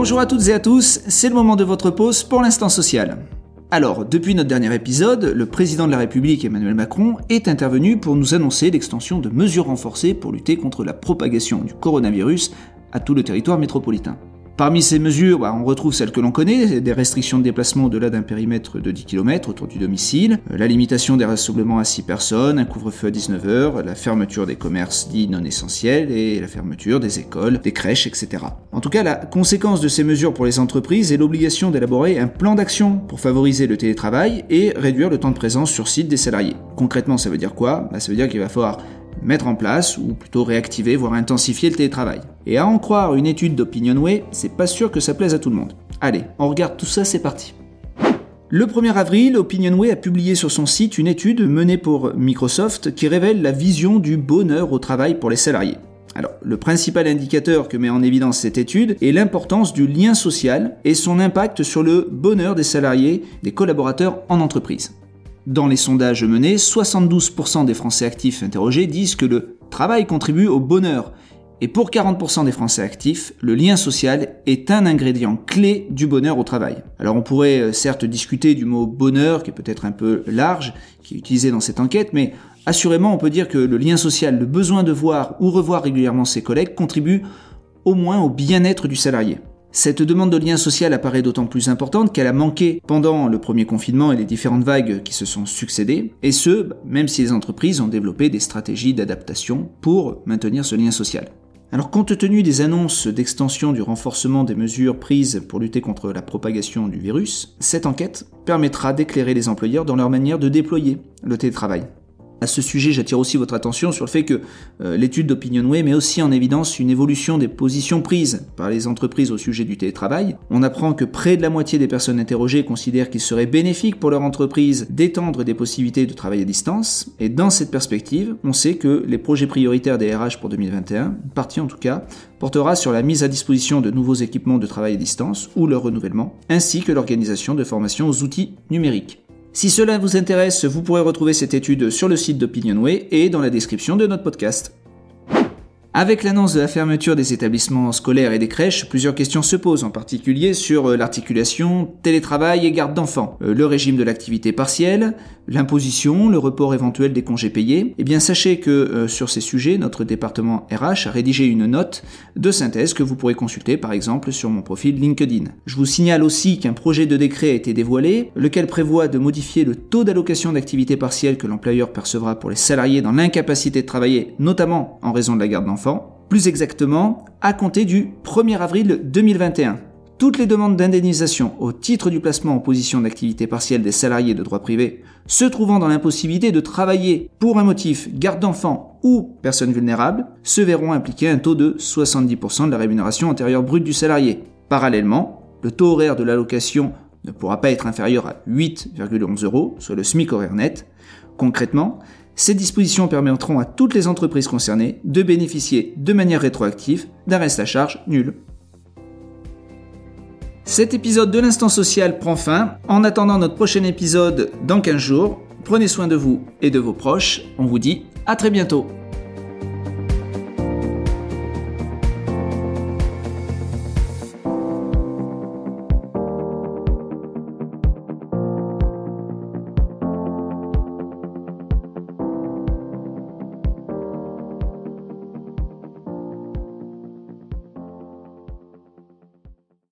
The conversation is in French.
Bonjour à toutes et à tous, c'est le moment de votre pause pour l'instant social. Alors, depuis notre dernier épisode, le président de la République Emmanuel Macron est intervenu pour nous annoncer l'extension de mesures renforcées pour lutter contre la propagation du coronavirus à tout le territoire métropolitain. Parmi ces mesures, bah, on retrouve celles que l'on connaît, des restrictions de déplacement au-delà d'un périmètre de 10 km autour du domicile, euh, la limitation des rassemblements à 6 personnes, un couvre-feu à 19h, la fermeture des commerces dits non essentiels et la fermeture des écoles, des crèches, etc. En tout cas, la conséquence de ces mesures pour les entreprises est l'obligation d'élaborer un plan d'action pour favoriser le télétravail et réduire le temps de présence sur site des salariés. Concrètement, ça veut dire quoi? Bah, Ça veut dire qu'il va falloir mettre en place, ou plutôt réactiver, voire intensifier le télétravail. Et à en croire une étude d'Opinionway, c'est pas sûr que ça plaise à tout le monde. Allez, on regarde tout ça, c'est parti. Le 1er avril, Opinionway a publié sur son site une étude menée pour Microsoft qui révèle la vision du bonheur au travail pour les salariés. Alors, le principal indicateur que met en évidence cette étude est l'importance du lien social et son impact sur le bonheur des salariés, des collaborateurs en entreprise. Dans les sondages menés, 72% des Français actifs interrogés disent que le travail contribue au bonheur. Et pour 40% des Français actifs, le lien social est un ingrédient clé du bonheur au travail. Alors on pourrait euh, certes discuter du mot bonheur, qui est peut-être un peu large, qui est utilisé dans cette enquête, mais assurément on peut dire que le lien social, le besoin de voir ou revoir régulièrement ses collègues, contribue au moins au bien-être du salarié. Cette demande de lien social apparaît d'autant plus importante qu'elle a manqué pendant le premier confinement et les différentes vagues qui se sont succédées, et ce, même si les entreprises ont développé des stratégies d'adaptation pour maintenir ce lien social. Alors compte tenu des annonces d'extension du renforcement des mesures prises pour lutter contre la propagation du virus, cette enquête permettra d'éclairer les employeurs dans leur manière de déployer le télétravail. À ce sujet, j'attire aussi votre attention sur le fait que euh, l'étude d'Opinionway met aussi en évidence une évolution des positions prises par les entreprises au sujet du télétravail. On apprend que près de la moitié des personnes interrogées considèrent qu'il serait bénéfique pour leur entreprise d'étendre des possibilités de travail à distance. Et dans cette perspective, on sait que les projets prioritaires des RH pour 2021, une partie en tout cas, portera sur la mise à disposition de nouveaux équipements de travail à distance ou leur renouvellement, ainsi que l'organisation de formation aux outils numériques. Si cela vous intéresse, vous pourrez retrouver cette étude sur le site d'Opinionway et dans la description de notre podcast. Avec l'annonce de la fermeture des établissements scolaires et des crèches, plusieurs questions se posent, en particulier sur euh, l'articulation télétravail et garde d'enfants, euh, le régime de l'activité partielle, l'imposition, le report éventuel des congés payés. Eh bien, sachez que euh, sur ces sujets, notre département RH a rédigé une note de synthèse que vous pourrez consulter par exemple sur mon profil LinkedIn. Je vous signale aussi qu'un projet de décret a été dévoilé, lequel prévoit de modifier le taux d'allocation d'activité partielle que l'employeur percevra pour les salariés dans l'incapacité de travailler, notamment en raison de la garde d'enfants plus exactement à compter du 1er avril 2021. Toutes les demandes d'indemnisation au titre du placement en position d'activité partielle des salariés de droit privé se trouvant dans l'impossibilité de travailler pour un motif garde d'enfants ou personne vulnérable se verront impliquer un taux de 70% de la rémunération antérieure brute du salarié. Parallèlement, le taux horaire de l'allocation ne pourra pas être inférieur à 8,11 euros, soit le SMIC horaire net. Concrètement, ces dispositions permettront à toutes les entreprises concernées de bénéficier de manière rétroactive d'un reste à charge nul. Cet épisode de l'instant social prend fin. En attendant notre prochain épisode dans 15 jours, prenez soin de vous et de vos proches. On vous dit à très bientôt.